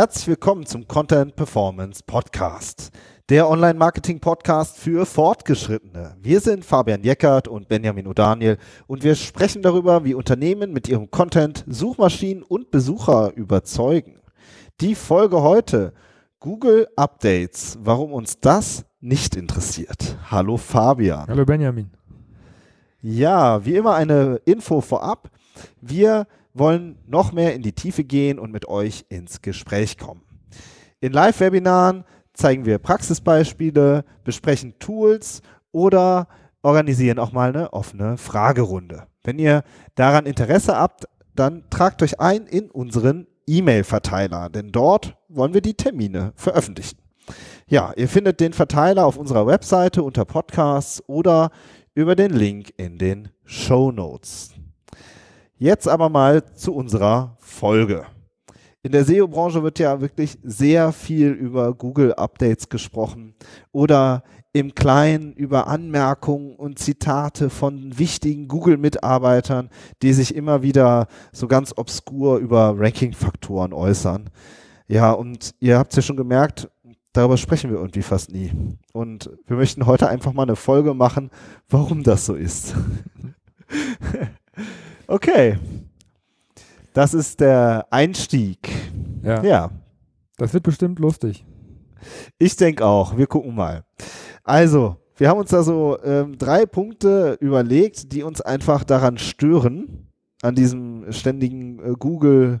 Herzlich willkommen zum Content Performance Podcast, der Online-Marketing-Podcast für Fortgeschrittene. Wir sind Fabian Jeckert und Benjamin O'Daniel und wir sprechen darüber, wie Unternehmen mit ihrem Content Suchmaschinen und Besucher überzeugen. Die Folge heute Google Updates, warum uns das nicht interessiert. Hallo Fabian. Hallo Benjamin. Ja, wie immer eine Info vorab. Wir wollen noch mehr in die Tiefe gehen und mit euch ins Gespräch kommen. In Live-Webinaren zeigen wir Praxisbeispiele, besprechen Tools oder organisieren auch mal eine offene Fragerunde. Wenn ihr daran Interesse habt, dann tragt euch ein in unseren E-Mail-Verteiler, denn dort wollen wir die Termine veröffentlichen. Ja, ihr findet den Verteiler auf unserer Webseite unter Podcasts oder über den Link in den Show Notes. Jetzt aber mal zu unserer Folge. In der SEO-Branche wird ja wirklich sehr viel über Google-Updates gesprochen oder im Kleinen über Anmerkungen und Zitate von wichtigen Google-Mitarbeitern, die sich immer wieder so ganz obskur über Ranking-Faktoren äußern. Ja, und ihr habt es ja schon gemerkt, darüber sprechen wir irgendwie fast nie. Und wir möchten heute einfach mal eine Folge machen, warum das so ist. Okay. Das ist der Einstieg. Ja. ja. Das wird bestimmt lustig. Ich denke auch. Wir gucken mal. Also, wir haben uns da so ähm, drei Punkte überlegt, die uns einfach daran stören, an diesem ständigen äh, Google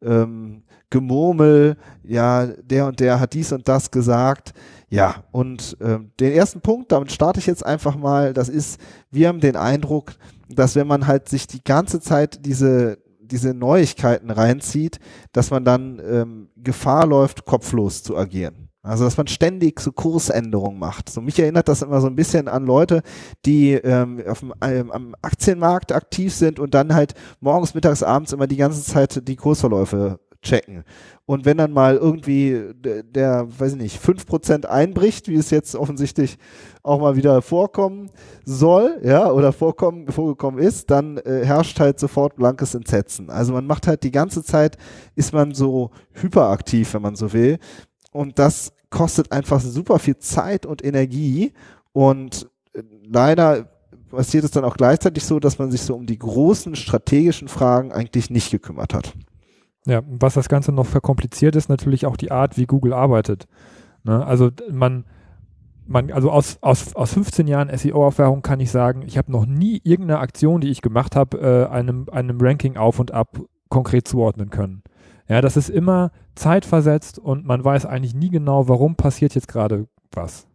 ähm, Gemurmel, ja, der und der hat dies und das gesagt. Ja, und ähm, den ersten Punkt, damit starte ich jetzt einfach mal, das ist, wir haben den Eindruck, dass wenn man halt sich die ganze Zeit diese, diese Neuigkeiten reinzieht, dass man dann ähm, Gefahr läuft, kopflos zu agieren. Also dass man ständig so Kursänderungen macht. So mich erinnert das immer so ein bisschen an Leute, die ähm, auf dem, ähm, am Aktienmarkt aktiv sind und dann halt morgens, mittags, abends immer die ganze Zeit die Kursverläufe checken. Und wenn dann mal irgendwie der, der weiß ich nicht, 5% einbricht, wie es jetzt offensichtlich auch mal wieder vorkommen soll, ja, oder vorkommen, vorgekommen ist, dann äh, herrscht halt sofort blankes Entsetzen. Also man macht halt die ganze Zeit, ist man so hyperaktiv, wenn man so will. Und das kostet einfach super viel Zeit und Energie. Und äh, leider passiert es dann auch gleichzeitig so, dass man sich so um die großen strategischen Fragen eigentlich nicht gekümmert hat. Ja, was das Ganze noch verkompliziert ist, natürlich auch die Art, wie Google arbeitet. Ne? Also man, man, also aus, aus, aus 15 Jahren SEO-Erfahrung kann ich sagen, ich habe noch nie irgendeine Aktion, die ich gemacht habe, äh, einem, einem Ranking auf und ab konkret zuordnen können. Ja, das ist immer zeitversetzt und man weiß eigentlich nie genau, warum passiert jetzt gerade was.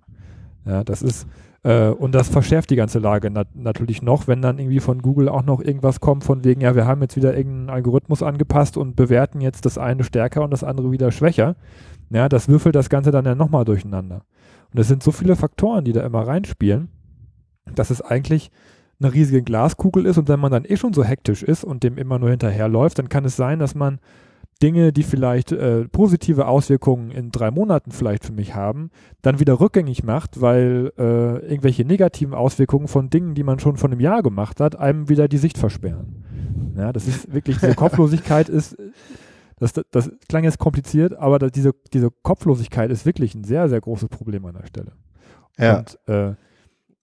Ja, das ist, äh, und das verschärft die ganze Lage nat natürlich noch, wenn dann irgendwie von Google auch noch irgendwas kommt von wegen, ja, wir haben jetzt wieder irgendeinen Algorithmus angepasst und bewerten jetzt das eine stärker und das andere wieder schwächer. Ja, das würfelt das Ganze dann ja nochmal durcheinander. Und es sind so viele Faktoren, die da immer reinspielen, dass es eigentlich eine riesige Glaskugel ist und wenn man dann eh schon so hektisch ist und dem immer nur hinterherläuft, dann kann es sein, dass man Dinge, die vielleicht äh, positive Auswirkungen in drei Monaten vielleicht für mich haben, dann wieder rückgängig macht, weil äh, irgendwelche negativen Auswirkungen von Dingen, die man schon vor einem Jahr gemacht hat, einem wieder die Sicht versperren. Ja, das ist wirklich, diese Kopflosigkeit ist, das, das, das klang jetzt kompliziert, aber das, diese, diese Kopflosigkeit ist wirklich ein sehr, sehr großes Problem an der Stelle. Ja. Und äh,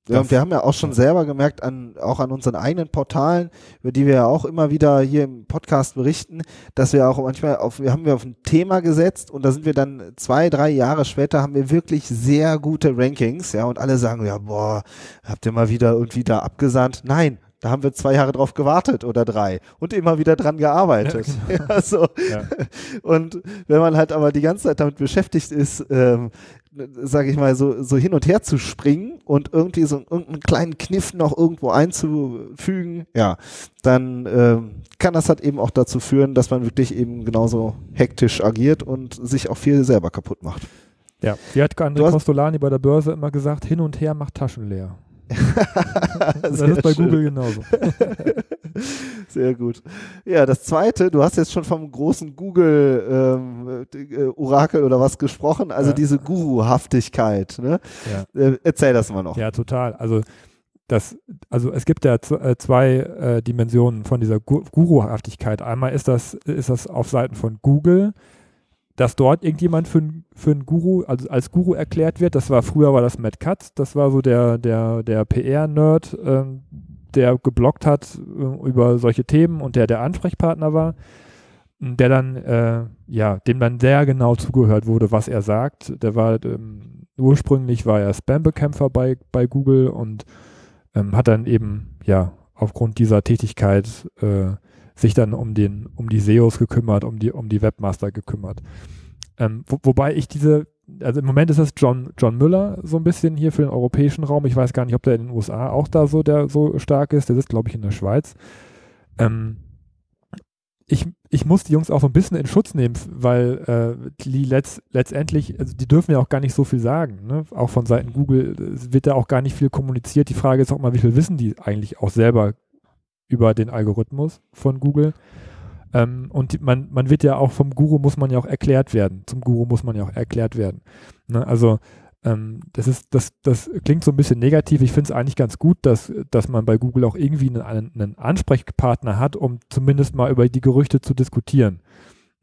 ja, und wir haben ja auch schon selber gemerkt, an, auch an unseren eigenen Portalen, über die wir ja auch immer wieder hier im Podcast berichten, dass wir auch manchmal auf, wir haben wir auf ein Thema gesetzt und da sind wir dann zwei, drei Jahre später haben wir wirklich sehr gute Rankings, ja, und alle sagen, ja, boah, habt ihr mal wieder irgendwie da abgesandt? Nein, da haben wir zwei Jahre drauf gewartet oder drei und immer wieder dran gearbeitet. Ja, genau. ja, so. ja. Und wenn man halt aber die ganze Zeit damit beschäftigt ist, ähm, sage ich mal, so, so hin und her zu springen und irgendwie so irgendeinen kleinen Kniff noch irgendwo einzufügen, ja, dann äh, kann das halt eben auch dazu führen, dass man wirklich eben genauso hektisch agiert und sich auch viel selber kaputt macht. Ja, wie hat André Costolani bei der Börse immer gesagt, hin und her macht Taschen leer. das ist bei schön. Google genauso. Sehr gut. Ja, das zweite, du hast jetzt schon vom großen Google-Orakel ähm, äh, oder was gesprochen, also ja. diese Guruhaftigkeit. Ne? Ja. Äh, erzähl das mal noch. Ja, total. Also das, also es gibt ja äh, zwei äh, Dimensionen von dieser Guruhaftigkeit. Einmal ist das, ist das auf Seiten von Google, dass dort irgendjemand für, für einen Guru, also als Guru erklärt wird. Das war früher war das Matt Katz, das war so der, der, der PR-Nerd, ähm, der geblockt hat äh, über solche Themen und der der Ansprechpartner war, der dann, äh, ja, dem dann sehr genau zugehört wurde, was er sagt. Der war, ähm, ursprünglich war er Spam-Bekämpfer bei, bei Google und ähm, hat dann eben, ja, aufgrund dieser Tätigkeit äh, sich dann um den, um die SEOs gekümmert, um die, um die Webmaster gekümmert. Ähm, wo, wobei ich diese, also im Moment ist das John, John Müller so ein bisschen hier für den europäischen Raum. Ich weiß gar nicht, ob der in den USA auch da so, der so stark ist. Der sitzt, glaube ich, in der Schweiz. Ähm, ich, ich muss die Jungs auch so ein bisschen in Schutz nehmen, weil äh, die letzt, letztendlich, also die dürfen ja auch gar nicht so viel sagen. Ne? Auch von Seiten Google wird da auch gar nicht viel kommuniziert. Die Frage ist auch mal, wie viel wissen die eigentlich auch selber über den Algorithmus von Google. Ähm, und man, man wird ja auch vom Guru muss man ja auch erklärt werden. Zum Guru muss man ja auch erklärt werden. Ne? Also ähm, das ist, das, das klingt so ein bisschen negativ. Ich finde es eigentlich ganz gut, dass, dass man bei Google auch irgendwie einen, einen Ansprechpartner hat, um zumindest mal über die Gerüchte zu diskutieren.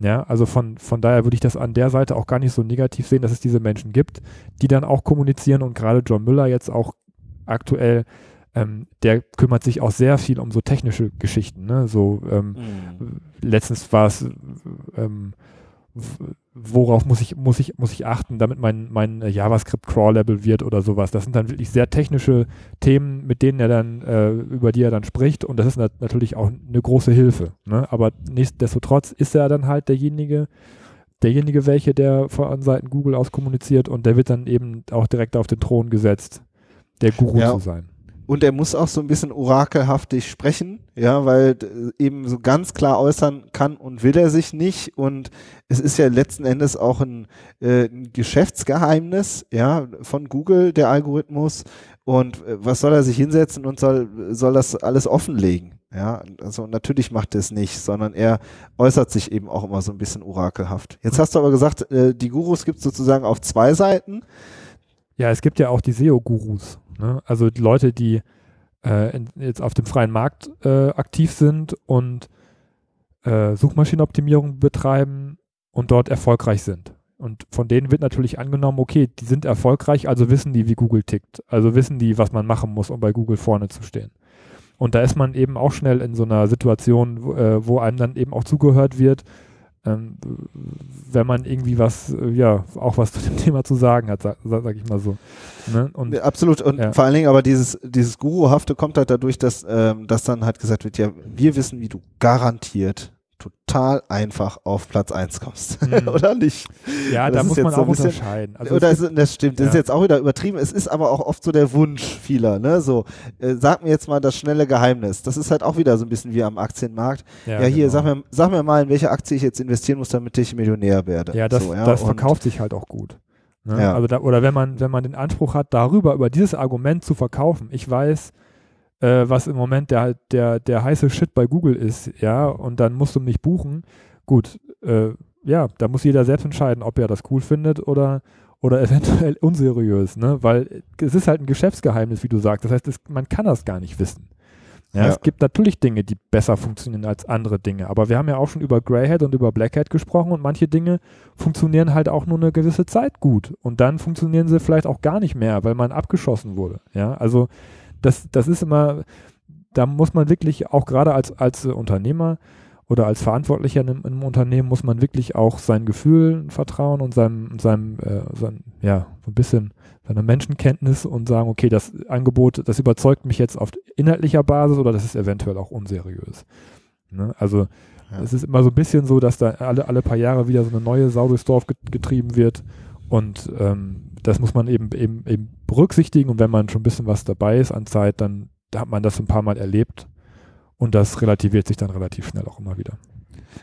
Ja, also von, von daher würde ich das an der Seite auch gar nicht so negativ sehen, dass es diese Menschen gibt, die dann auch kommunizieren und gerade John Müller jetzt auch aktuell ähm, der kümmert sich auch sehr viel um so technische Geschichten. Ne? So ähm, mhm. letztens war es ähm, worauf muss ich, muss ich, muss ich achten, damit mein, mein JavaScript crawlable wird oder sowas. Das sind dann wirklich sehr technische Themen, mit denen er dann, äh, über die er dann spricht und das ist nat natürlich auch eine große Hilfe. Ne? Aber nichtsdestotrotz ist er dann halt derjenige, derjenige welche, der von Seiten Google aus kommuniziert und der wird dann eben auch direkt auf den Thron gesetzt, der Guru ja. zu sein und er muss auch so ein bisschen orakelhaftig sprechen, ja, weil eben so ganz klar äußern kann und will er sich nicht und es ist ja letzten Endes auch ein, äh, ein Geschäftsgeheimnis, ja, von Google, der Algorithmus und äh, was soll er sich hinsetzen und soll, soll das alles offenlegen, ja, also natürlich macht er es nicht, sondern er äußert sich eben auch immer so ein bisschen orakelhaft. Jetzt hast du aber gesagt, äh, die Gurus gibt es sozusagen auf zwei Seiten. Ja, es gibt ja auch die SEO-Gurus. Ne? Also die Leute, die äh, in, jetzt auf dem freien Markt äh, aktiv sind und äh, Suchmaschinenoptimierung betreiben und dort erfolgreich sind. Und von denen wird natürlich angenommen, okay, die sind erfolgreich, also wissen die, wie Google tickt. Also wissen die, was man machen muss, um bei Google vorne zu stehen. Und da ist man eben auch schnell in so einer Situation, wo, äh, wo einem dann eben auch zugehört wird ähm, wenn man irgendwie was, äh, ja, auch was zu dem Thema zu sagen hat, sag, sag ich mal so. Ne? Und, ja, absolut. Und ja. vor allen Dingen aber dieses, dieses Guruhafte kommt halt dadurch, dass, ähm, dass dann halt gesagt wird, ja, wir wissen, wie du garantiert total einfach auf Platz 1 kommst. Mhm. oder nicht? Ja, das da muss man auch bisschen, unterscheiden. Also oder ist, das stimmt, das ja. ist jetzt auch wieder übertrieben. Es ist aber auch oft so der Wunsch vieler, ne? So, äh, sag mir jetzt mal das schnelle Geheimnis. Das ist halt auch wieder so ein bisschen wie am Aktienmarkt. Ja, ja hier, genau. sag, mir, sag mir mal, in welche Aktie ich jetzt investieren muss, damit ich Millionär werde. Ja, das, so, ja? das verkauft sich halt auch gut. Ne? Also da, oder wenn man, wenn man den Anspruch hat, darüber, über dieses Argument zu verkaufen. Ich weiß, äh, was im Moment der, der, der heiße Shit bei Google ist, ja, und dann musst du mich buchen. Gut, äh, ja, da muss jeder selbst entscheiden, ob er das cool findet oder, oder eventuell unseriös, ne? Weil es ist halt ein Geschäftsgeheimnis, wie du sagst. Das heißt, es, man kann das gar nicht wissen. Ja, ja, Es gibt natürlich Dinge, die besser funktionieren als andere Dinge, aber wir haben ja auch schon über Greyhead und über Blackhead gesprochen und manche Dinge funktionieren halt auch nur eine gewisse Zeit gut und dann funktionieren sie vielleicht auch gar nicht mehr, weil man abgeschossen wurde. Ja, also das, das ist immer, da muss man wirklich auch gerade als, als Unternehmer oder als Verantwortlicher in einem, in einem, Unternehmen muss man wirklich auch seinen Gefühlen vertrauen und seinem, seinem, äh, sein, ja, so ein bisschen seiner Menschenkenntnis und sagen, okay, das Angebot, das überzeugt mich jetzt auf inhaltlicher Basis oder das ist eventuell auch unseriös. Ne? Also ja. es ist immer so ein bisschen so, dass da alle, alle paar Jahre wieder so eine neue Sau durchs Dorf getrieben wird und ähm, das muss man eben, eben, eben berücksichtigen und wenn man schon ein bisschen was dabei ist an Zeit, dann hat man das ein paar Mal erlebt und das relativiert sich dann relativ schnell auch immer wieder.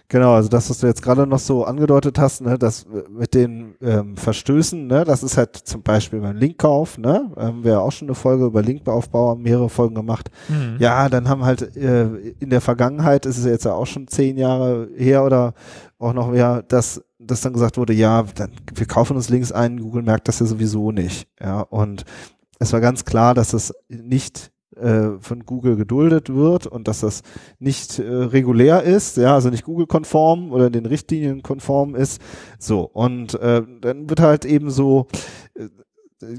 Genau, also das, was du jetzt gerade noch so angedeutet hast, ne, das mit den ähm, Verstößen, ne, das ist halt zum Beispiel beim Linkkauf, ne, haben wir auch schon eine Folge über Linkaufbau, haben mehrere Folgen gemacht. Mhm. Ja, dann haben halt äh, in der Vergangenheit, ist es jetzt ja auch schon zehn Jahre her oder auch noch mehr, dass, dass dann gesagt wurde, ja, dann, wir kaufen uns Links ein, Google merkt das ja sowieso nicht, ja, und es war ganz klar, dass es nicht äh, von Google geduldet wird und dass das nicht äh, regulär ist, ja, also nicht Google-konform oder den Richtlinien konform ist. So, und äh, dann wird halt eben so äh,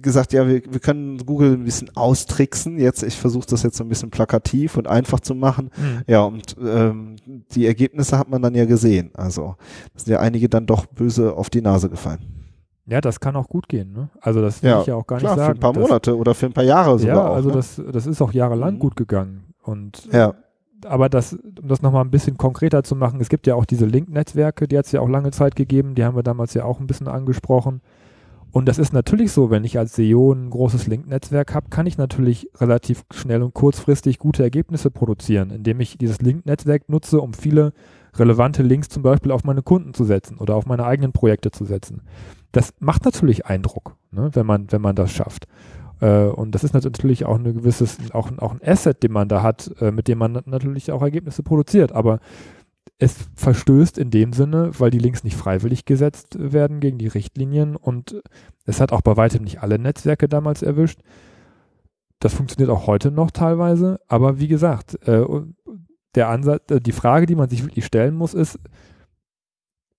gesagt, ja, wir, wir können Google ein bisschen austricksen. Jetzt, ich versuche das jetzt so ein bisschen plakativ und einfach zu machen. Mhm. Ja, und ähm, die Ergebnisse hat man dann ja gesehen. Also sind ja einige dann doch böse auf die Nase gefallen. Ja, das kann auch gut gehen. Ne? Also das will ja, ich ja auch gar klar, nicht sagen. Für ein paar Monate das, oder für ein paar Jahre sogar. Ja, also ne? das, das ist auch jahrelang mhm. gut gegangen. Und ja. aber das, um das nochmal ein bisschen konkreter zu machen, es gibt ja auch diese Link-Netzwerke, die hat es ja auch lange Zeit gegeben, die haben wir damals ja auch ein bisschen angesprochen. Und das ist natürlich so, wenn ich als SEO ein großes Link-Netzwerk habe, kann ich natürlich relativ schnell und kurzfristig gute Ergebnisse produzieren, indem ich dieses Link-Netzwerk nutze, um viele relevante Links zum Beispiel auf meine Kunden zu setzen oder auf meine eigenen Projekte zu setzen. Das macht natürlich Eindruck, ne, wenn, man, wenn man das schafft. Äh, und das ist natürlich auch ein gewisses, auch, auch ein Asset, den man da hat, äh, mit dem man natürlich auch Ergebnisse produziert. Aber es verstößt in dem Sinne, weil die Links nicht freiwillig gesetzt werden gegen die Richtlinien und es hat auch bei weitem nicht alle Netzwerke damals erwischt. Das funktioniert auch heute noch teilweise, aber wie gesagt, äh, der Ansatz, äh, die Frage, die man sich wirklich stellen muss, ist,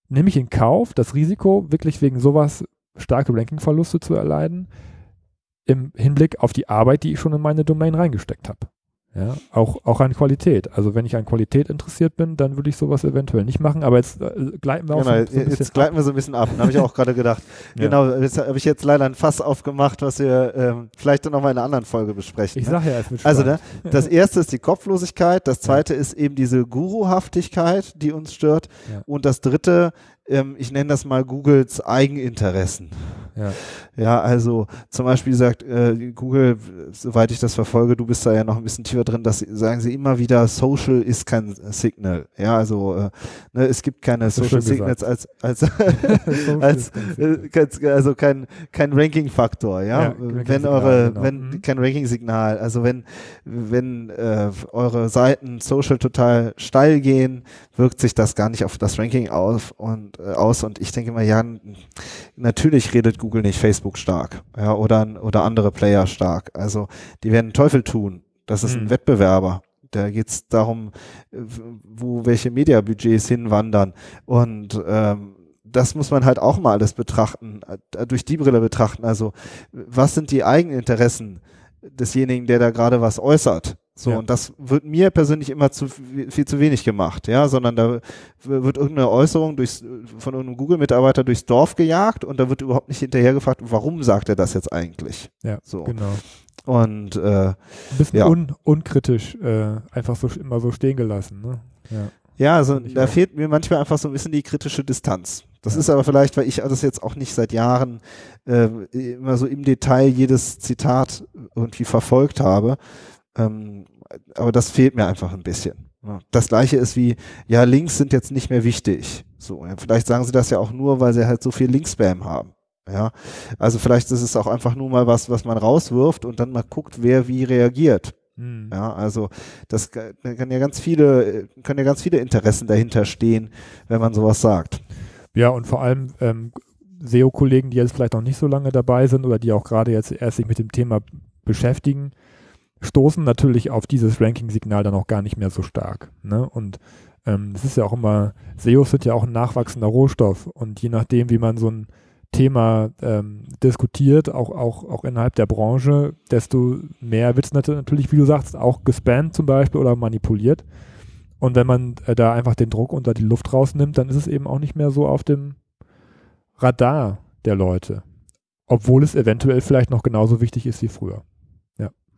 nehme ich in Kauf, das Risiko, wirklich wegen sowas starke Rankingverluste zu erleiden, im Hinblick auf die Arbeit, die ich schon in meine Domain reingesteckt habe? Ja, auch, auch an Qualität. Also wenn ich an Qualität interessiert bin, dann würde ich sowas eventuell nicht machen, aber jetzt äh, gleiten wir auch genau, so, so Jetzt gleiten ab. wir so ein bisschen ab, habe ich auch gerade gedacht. ja. Genau, jetzt habe ich jetzt leider ein Fass aufgemacht, was wir ähm, vielleicht dann nochmal in einer anderen Folge besprechen. Ich ne? sage ja, es wird Also ne, das erste ist die Kopflosigkeit, das zweite ja. ist eben diese Guruhaftigkeit, die uns stört ja. und das dritte ähm, ich nenne das mal Googles Eigeninteressen. Ja. ja, also zum Beispiel sagt äh, Google, soweit ich das verfolge, du bist da ja noch ein bisschen tiefer drin, dass sagen sie immer wieder, Social ist kein Signal. Ja, also äh, ne, es gibt keine Social Signals als als als äh, also kein kein Ranking-Faktor. Ja, ja wenn eure genau. wenn mhm. kein Ranking-Signal, also wenn wenn äh, eure Seiten Social total steil gehen, wirkt sich das gar nicht auf das Ranking auf und aus und ich denke mal, ja, natürlich redet Google nicht Facebook stark, ja, oder, oder andere Player stark. Also die werden Teufel tun. Das ist mhm. ein Wettbewerber. Da geht es darum, wo welche Mediabudgets hinwandern. Und ähm, das muss man halt auch mal alles betrachten, äh, durch die Brille betrachten. Also was sind die Eigeninteressen desjenigen, der da gerade was äußert? So, ja. und das wird mir persönlich immer zu viel zu wenig gemacht, ja, sondern da wird irgendeine Äußerung durchs, von irgendeinem Google-Mitarbeiter durchs Dorf gejagt und da wird überhaupt nicht hinterher gefragt, warum sagt er das jetzt eigentlich? Ja, so. genau. Und äh, ein bisschen ja. un, unkritisch äh, einfach so immer so stehen gelassen, ne? Ja. Ja, also da auch. fehlt mir manchmal einfach so ein bisschen die kritische Distanz. Das ja. ist aber vielleicht, weil ich das jetzt auch nicht seit Jahren äh, immer so im Detail jedes Zitat irgendwie verfolgt habe. Ähm, aber das fehlt mir einfach ein bisschen. Das gleiche ist wie, ja, Links sind jetzt nicht mehr wichtig. So, vielleicht sagen sie das ja auch nur, weil sie halt so viel Linkspam haben. Ja, also vielleicht ist es auch einfach nur mal was, was man rauswirft und dann mal guckt, wer wie reagiert. Hm. Ja, also das kann ja ganz viele, können ja ganz viele Interessen dahinter stehen, wenn man sowas sagt. Ja, und vor allem ähm, SEO-Kollegen, die jetzt vielleicht noch nicht so lange dabei sind oder die auch gerade jetzt erst sich mit dem Thema beschäftigen, stoßen natürlich auf dieses Ranking-Signal dann auch gar nicht mehr so stark. Ne? Und ähm, ist ja auch immer, SEOs sind ja auch ein nachwachsender Rohstoff und je nachdem, wie man so ein Thema ähm, diskutiert, auch, auch, auch innerhalb der Branche, desto mehr wird es natürlich, wie du sagst, auch gespammt zum Beispiel oder manipuliert. Und wenn man äh, da einfach den Druck unter die Luft rausnimmt, dann ist es eben auch nicht mehr so auf dem Radar der Leute. Obwohl es eventuell vielleicht noch genauso wichtig ist wie früher.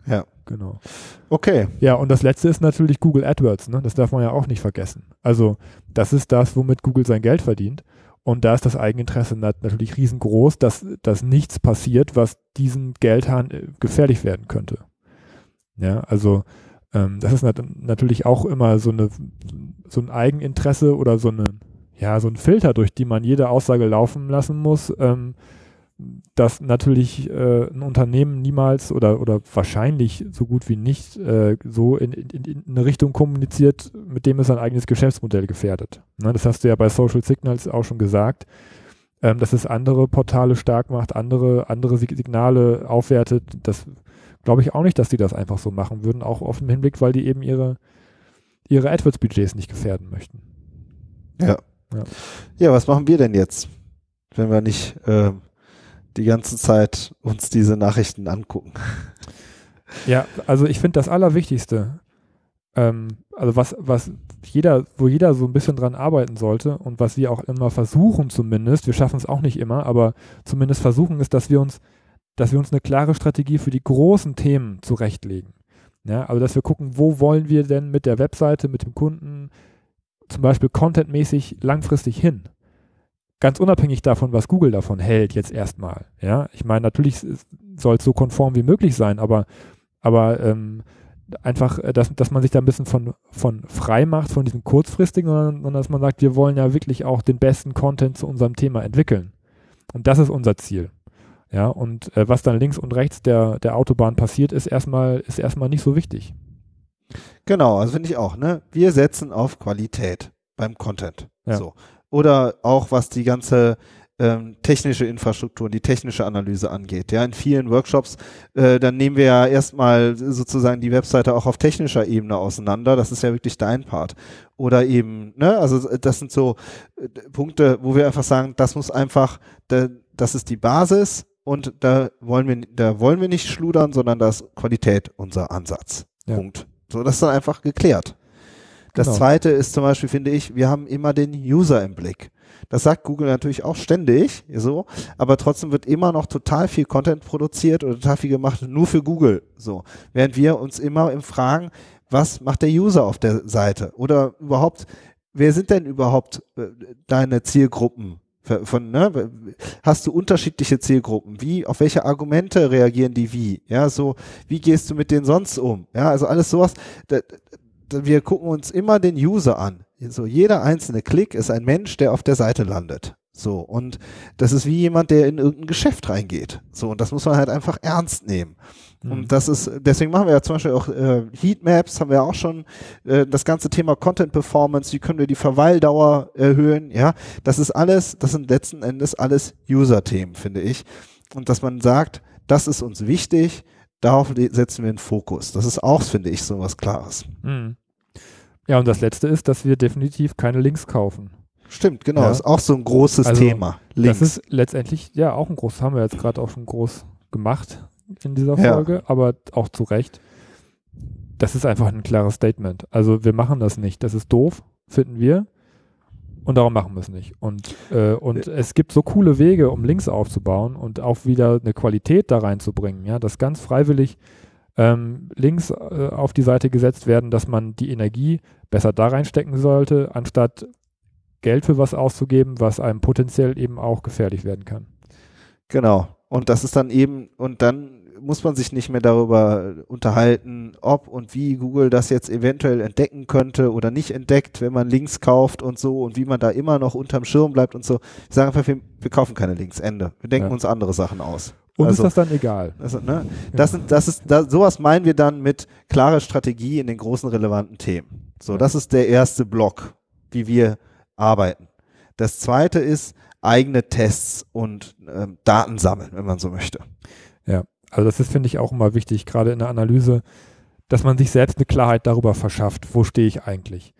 Ja. Genau. Okay. Ja, und das letzte ist natürlich Google AdWords, ne? Das darf man ja auch nicht vergessen. Also, das ist das, womit Google sein Geld verdient. Und da ist das Eigeninteresse natürlich riesengroß, dass, dass nichts passiert, was diesen Geldhahn äh, gefährlich werden könnte. Ja, also ähm, das ist nat natürlich auch immer so eine so ein Eigeninteresse oder so eine ja so ein Filter, durch die man jede Aussage laufen lassen muss. Ähm, dass natürlich äh, ein Unternehmen niemals oder, oder wahrscheinlich so gut wie nicht äh, so in, in, in, eine Richtung kommuniziert, mit dem es sein eigenes Geschäftsmodell gefährdet. Ne, das hast du ja bei Social Signals auch schon gesagt, ähm, dass es andere Portale stark macht, andere, andere Signale aufwertet. Das glaube ich auch nicht, dass die das einfach so machen würden, auch auf dem Hinblick, weil die eben ihre, ihre AdWords-Budgets nicht gefährden möchten. Ja. ja. Ja, was machen wir denn jetzt, wenn wir nicht äh, die ganze Zeit uns diese Nachrichten angucken? Ja, also ich finde das Allerwichtigste, ähm, also was, was jeder, wo jeder so ein bisschen dran arbeiten sollte und was wir auch immer versuchen zumindest, wir schaffen es auch nicht immer, aber zumindest versuchen ist, dass wir uns, dass wir uns eine klare Strategie für die großen Themen zurechtlegen. Ja, also dass wir gucken, wo wollen wir denn mit der Webseite, mit dem Kunden zum Beispiel contentmäßig langfristig hin? Ganz unabhängig davon, was Google davon hält, jetzt erstmal. Ja, ich meine, natürlich soll es so konform wie möglich sein, aber, aber ähm, einfach, äh, dass, dass man sich da ein bisschen von, von frei macht, von diesem kurzfristigen, sondern, sondern dass man sagt, wir wollen ja wirklich auch den besten Content zu unserem Thema entwickeln. Und das ist unser Ziel. Ja, und äh, was dann links und rechts der, der Autobahn passiert, ist erstmal, ist erstmal nicht so wichtig. Genau, also finde ich auch, ne? Wir setzen auf Qualität beim Content. Ja. So. Oder auch was die ganze ähm, technische Infrastruktur und die technische Analyse angeht. Ja, in vielen Workshops, äh, dann nehmen wir ja erstmal sozusagen die Webseite auch auf technischer Ebene auseinander. Das ist ja wirklich dein Part. Oder eben, ne, also das sind so äh, Punkte, wo wir einfach sagen, das muss einfach, da, das ist die Basis und da wollen wir, da wollen wir nicht schludern, sondern das Qualität unser Ansatz. Ja. Punkt. So, das ist dann einfach geklärt. Das genau. zweite ist zum Beispiel, finde ich, wir haben immer den User im Blick. Das sagt Google natürlich auch ständig, so, aber trotzdem wird immer noch total viel Content produziert oder total viel gemacht, nur für Google, so. Während wir uns immer im Fragen, was macht der User auf der Seite? Oder überhaupt, wer sind denn überhaupt äh, deine Zielgruppen? Von, ne, hast du unterschiedliche Zielgruppen? Wie, auf welche Argumente reagieren die wie? Ja, so, wie gehst du mit denen sonst um? Ja, also alles sowas. Wir gucken uns immer den User an. So, jeder einzelne Klick ist ein Mensch, der auf der Seite landet. So, und das ist wie jemand, der in irgendein Geschäft reingeht. So, und das muss man halt einfach ernst nehmen. Mhm. Und das ist, deswegen machen wir ja zum Beispiel auch äh, Heatmaps, haben wir auch schon äh, das ganze Thema Content Performance, wie können wir die Verweildauer erhöhen, ja. Das ist alles, das sind letzten Endes alles User-Themen, finde ich. Und dass man sagt, das ist uns wichtig, darauf setzen wir den Fokus. Das ist auch, finde ich, so was Klares. Mhm. Ja, und das letzte ist, dass wir definitiv keine Links kaufen. Stimmt, genau. Ja. Ist auch so ein großes also, Thema. Links. Das ist letztendlich ja auch ein großes, haben wir jetzt gerade auch schon groß gemacht in dieser Folge, ja. aber auch zu Recht. Das ist einfach ein klares Statement. Also wir machen das nicht. Das ist doof, finden wir. Und darum machen wir es nicht. Und, äh, und äh. es gibt so coole Wege, um Links aufzubauen und auch wieder eine Qualität da reinzubringen, ja, das ganz freiwillig ähm, Links äh, auf die Seite gesetzt werden, dass man die Energie besser da reinstecken sollte, anstatt Geld für was auszugeben, was einem potenziell eben auch gefährlich werden kann. Genau. Und das ist dann eben, und dann muss man sich nicht mehr darüber unterhalten, ob und wie Google das jetzt eventuell entdecken könnte oder nicht entdeckt, wenn man Links kauft und so und wie man da immer noch unterm Schirm bleibt und so. Wir sagen einfach, wir, wir kaufen keine Links, Ende. Wir denken ja. uns andere Sachen aus. Und also, ist das dann egal? Also, ne, das, sind, das ist, das, sowas meinen wir dann mit klare Strategie in den großen relevanten Themen. So, das ist der erste Block, wie wir arbeiten. Das zweite ist eigene Tests und ähm, Daten sammeln, wenn man so möchte. Ja, also das ist, finde ich, auch immer wichtig, gerade in der Analyse, dass man sich selbst eine Klarheit darüber verschafft, wo stehe ich eigentlich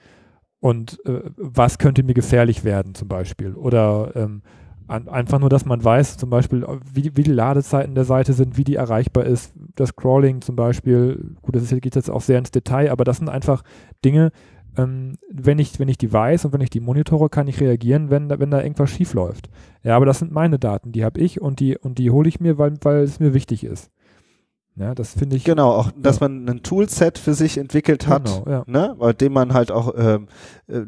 und äh, was könnte mir gefährlich werden zum Beispiel oder ähm, einfach nur, dass man weiß, zum Beispiel, wie, wie die Ladezeiten der Seite sind, wie die erreichbar ist, das Scrolling zum Beispiel, gut, das ist, geht jetzt auch sehr ins Detail, aber das sind einfach Dinge, ähm, wenn, ich, wenn ich die weiß und wenn ich die monitore, kann ich reagieren, wenn, wenn da irgendwas schief läuft. Ja, aber das sind meine Daten, die habe ich und die, und die hole ich mir, weil, weil es mir wichtig ist. Ja, das finde ich. Genau, auch, dass ja. man ein Toolset für sich entwickelt hat, genau, ja. ne, bei dem man halt auch ähm, äh,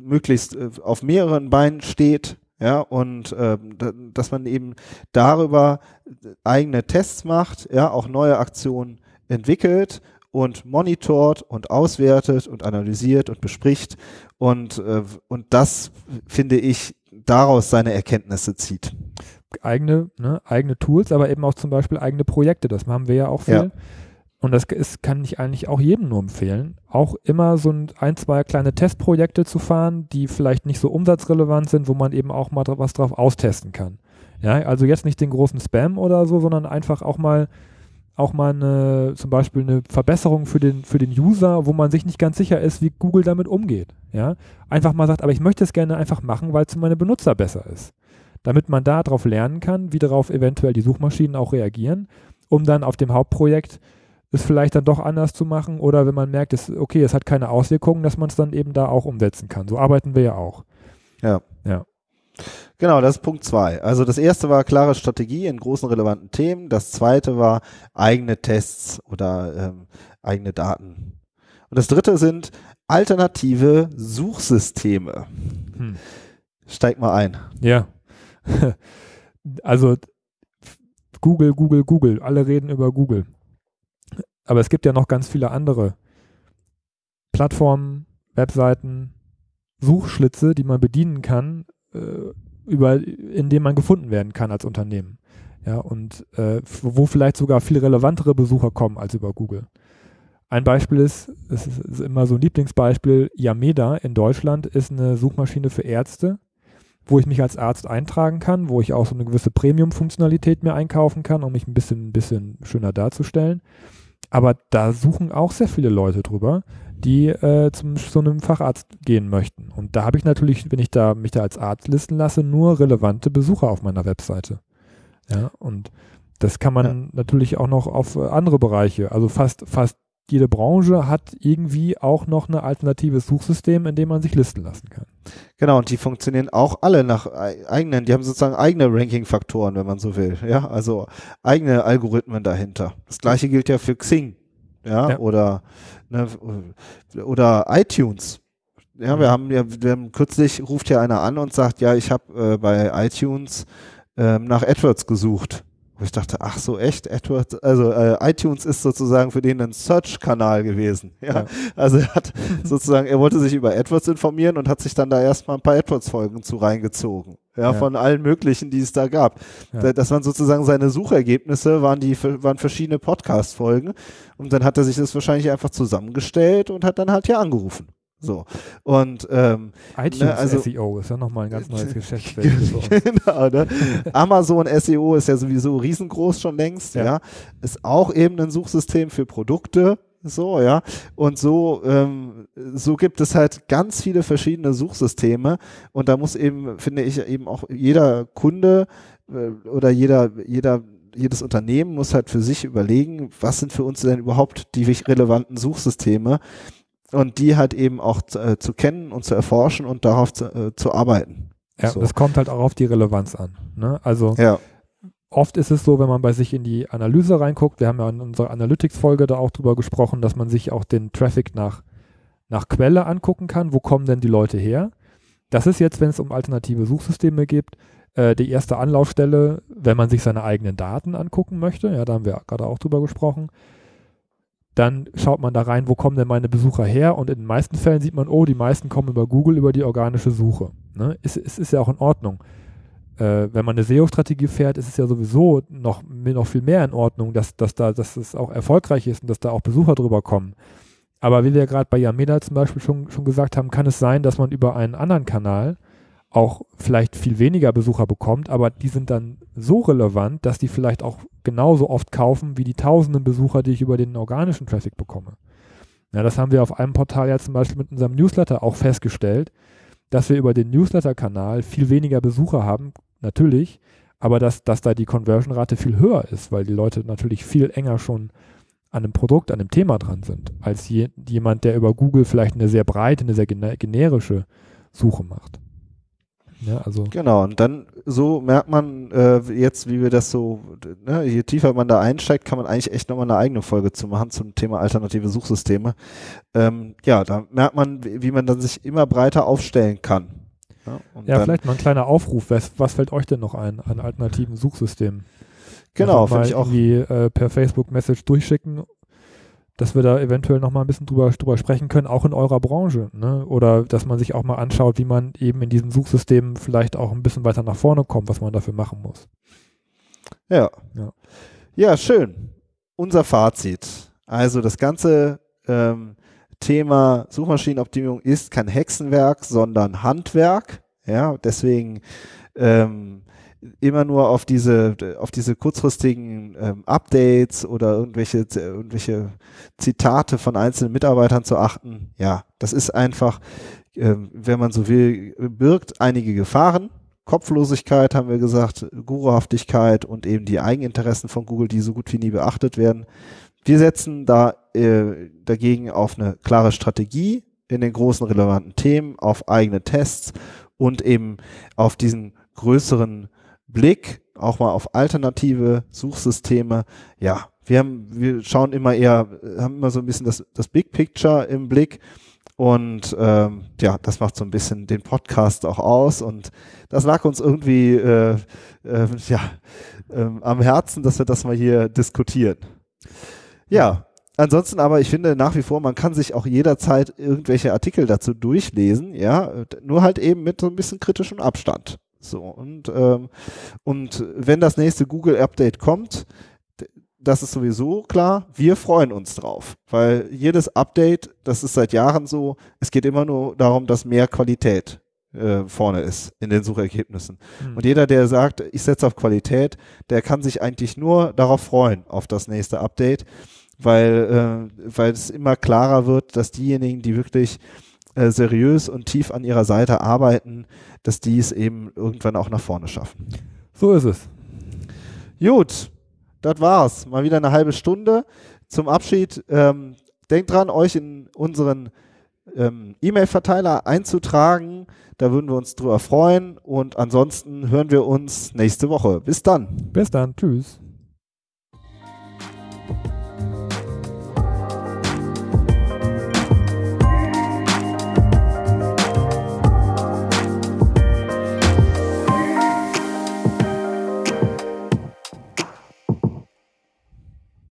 möglichst äh, auf mehreren Beinen steht, ja, und äh, dass man eben darüber eigene Tests macht, ja, auch neue Aktionen entwickelt und monitort und auswertet und analysiert und bespricht und, äh, und das finde ich daraus seine Erkenntnisse zieht. Eigene, ne, eigene Tools, aber eben auch zum Beispiel eigene Projekte, das haben wir ja auch viel. Ja. Und das ist, kann ich eigentlich auch jedem nur empfehlen, auch immer so ein, ein, zwei kleine Testprojekte zu fahren, die vielleicht nicht so umsatzrelevant sind, wo man eben auch mal was drauf austesten kann. Ja, also jetzt nicht den großen Spam oder so, sondern einfach auch mal auch mal eine, zum Beispiel eine Verbesserung für den, für den User, wo man sich nicht ganz sicher ist, wie Google damit umgeht. Ja? Einfach mal sagt, aber ich möchte es gerne einfach machen, weil es für meine Benutzer besser ist. Damit man darauf lernen kann, wie darauf eventuell die Suchmaschinen auch reagieren, um dann auf dem Hauptprojekt es vielleicht dann doch anders zu machen oder wenn man merkt, es, okay, es hat keine Auswirkungen, dass man es dann eben da auch umsetzen kann. So arbeiten wir ja auch. Ja. Ja. Genau, das ist Punkt zwei. Also das erste war klare Strategie in großen relevanten Themen. Das zweite war eigene Tests oder ähm, eigene Daten. Und das dritte sind alternative Suchsysteme. Hm. Steig mal ein. Ja. also Google, Google, Google. Alle reden über Google. Aber es gibt ja noch ganz viele andere Plattformen, Webseiten, Suchschlitze, die man bedienen kann, äh, über, in dem man gefunden werden kann als Unternehmen. Ja, und äh, wo vielleicht sogar viel relevantere Besucher kommen als über Google. Ein Beispiel ist, es ist immer so ein Lieblingsbeispiel, Yameda in Deutschland ist eine Suchmaschine für Ärzte, wo ich mich als Arzt eintragen kann, wo ich auch so eine gewisse Premium-Funktionalität mir einkaufen kann, um mich ein bisschen, ein bisschen schöner darzustellen. Aber da suchen auch sehr viele Leute drüber, die äh, zum so einem Facharzt gehen möchten. Und da habe ich natürlich, wenn ich da mich da als Arzt listen lasse, nur relevante Besucher auf meiner Webseite. Ja, und das kann man ja. natürlich auch noch auf andere Bereiche. Also fast, fast jede Branche hat irgendwie auch noch ein alternatives Suchsystem, in dem man sich listen lassen kann. Genau, und die funktionieren auch alle nach eigenen, die haben sozusagen eigene Ranking-Faktoren, wenn man so will. Ja, also eigene Algorithmen dahinter. Das gleiche gilt ja für Xing. Ja, ja. oder, ne, oder iTunes. Ja, wir mhm. haben ja, wir haben kürzlich ruft ja einer an und sagt, ja, ich habe äh, bei iTunes ähm, nach AdWords gesucht. Wo ich dachte, ach so echt, AdWords, also äh, iTunes ist sozusagen für den ein Search-Kanal gewesen. Ja? ja? Also er hat sozusagen, er wollte sich über AdWords informieren und hat sich dann da erstmal ein paar AdWords-Folgen zu reingezogen. Ja, ja, von allen möglichen, die es da gab. Ja. Das waren sozusagen seine Suchergebnisse, waren die waren verschiedene Podcast-Folgen. Und dann hat er sich das wahrscheinlich einfach zusammengestellt und hat dann halt hier angerufen. So. Und ähm, iTunes ne, also, SEO ist ja nochmal ein ganz neues Geschäftsfeld. genau, ne? Amazon SEO ist ja sowieso riesengroß schon längst, ja. ja. Ist auch eben ein Suchsystem für Produkte. So, ja. Und so, ähm, so gibt es halt ganz viele verschiedene Suchsysteme. Und da muss eben, finde ich, eben auch jeder Kunde äh, oder jeder, jeder jedes Unternehmen muss halt für sich überlegen, was sind für uns denn überhaupt die relevanten Suchsysteme und die halt eben auch zu, äh, zu kennen und zu erforschen und darauf zu, äh, zu arbeiten. Ja, so. das kommt halt auch auf die Relevanz an. Ne? Also ja. oft ist es so, wenn man bei sich in die Analyse reinguckt, wir haben ja in unserer Analytics-Folge da auch drüber gesprochen, dass man sich auch den Traffic nach, nach Quelle angucken kann, wo kommen denn die Leute her. Das ist jetzt, wenn es um alternative Suchsysteme geht, äh, die erste Anlaufstelle, wenn man sich seine eigenen Daten angucken möchte. Ja, da haben wir gerade auch drüber gesprochen dann schaut man da rein, wo kommen denn meine Besucher her und in den meisten Fällen sieht man, oh, die meisten kommen über Google, über die organische Suche. Ne? Es, es ist ja auch in Ordnung. Äh, wenn man eine SEO-Strategie fährt, ist es ja sowieso noch, noch viel mehr in Ordnung, dass, dass, da, dass es auch erfolgreich ist und dass da auch Besucher drüber kommen. Aber wie wir gerade bei Yameda zum Beispiel schon, schon gesagt haben, kann es sein, dass man über einen anderen Kanal auch vielleicht viel weniger Besucher bekommt, aber die sind dann so relevant, dass die vielleicht auch genauso oft kaufen wie die tausenden Besucher, die ich über den organischen Traffic bekomme. Ja, das haben wir auf einem Portal ja zum Beispiel mit unserem Newsletter auch festgestellt, dass wir über den Newsletter-Kanal viel weniger Besucher haben, natürlich, aber dass, dass da die Conversion-Rate viel höher ist, weil die Leute natürlich viel enger schon an einem Produkt, an einem Thema dran sind, als je, jemand, der über Google vielleicht eine sehr breite, eine sehr generische Suche macht. Ja, also genau, und dann so merkt man äh, jetzt, wie wir das so, ne, je tiefer man da einsteigt, kann man eigentlich echt nochmal eine eigene Folge zu machen zum Thema alternative Suchsysteme. Ähm, ja, da merkt man, wie man dann sich immer breiter aufstellen kann. Ja, ja vielleicht mal ein kleiner Aufruf. Was, was, fällt euch denn noch ein an alternativen Suchsystemen? Genau, also finde ich auch. Irgendwie äh, per Facebook-Message durchschicken dass wir da eventuell noch mal ein bisschen drüber, drüber sprechen können, auch in eurer Branche. Ne? Oder dass man sich auch mal anschaut, wie man eben in diesen Suchsystemen vielleicht auch ein bisschen weiter nach vorne kommt, was man dafür machen muss. Ja. Ja, ja schön. Unser Fazit. Also das ganze ähm, Thema Suchmaschinenoptimierung ist kein Hexenwerk, sondern Handwerk. Ja, deswegen ähm, immer nur auf diese, auf diese kurzfristigen ähm, Updates oder irgendwelche, irgendwelche Zitate von einzelnen Mitarbeitern zu achten. Ja, das ist einfach, ähm, wenn man so will, birgt einige Gefahren. Kopflosigkeit haben wir gesagt, Guruhaftigkeit und eben die Eigeninteressen von Google, die so gut wie nie beachtet werden. Wir setzen da äh, dagegen auf eine klare Strategie in den großen relevanten Themen, auf eigene Tests und eben auf diesen größeren Blick, auch mal auf alternative Suchsysteme. Ja, wir haben, wir schauen immer eher, haben immer so ein bisschen das, das Big Picture im Blick. Und ähm, ja, das macht so ein bisschen den Podcast auch aus. Und das lag uns irgendwie äh, äh, ja, äh, am Herzen, dass wir das mal hier diskutieren. Ja, ansonsten aber, ich finde nach wie vor, man kann sich auch jederzeit irgendwelche Artikel dazu durchlesen, ja, nur halt eben mit so ein bisschen kritischem Abstand. So, und, ähm, und wenn das nächste Google-Update kommt, das ist sowieso klar, wir freuen uns drauf, weil jedes Update, das ist seit Jahren so, es geht immer nur darum, dass mehr Qualität äh, vorne ist in den Suchergebnissen. Mhm. Und jeder, der sagt, ich setze auf Qualität, der kann sich eigentlich nur darauf freuen, auf das nächste Update, weil, äh, weil es immer klarer wird, dass diejenigen, die wirklich äh, seriös und tief an ihrer Seite arbeiten, dass die es eben irgendwann auch nach vorne schaffen. So ist es. Gut, das war's. Mal wieder eine halbe Stunde. Zum Abschied, ähm, denkt dran, euch in unseren ähm, E-Mail-Verteiler einzutragen. Da würden wir uns drüber freuen. Und ansonsten hören wir uns nächste Woche. Bis dann. Bis dann. Tschüss.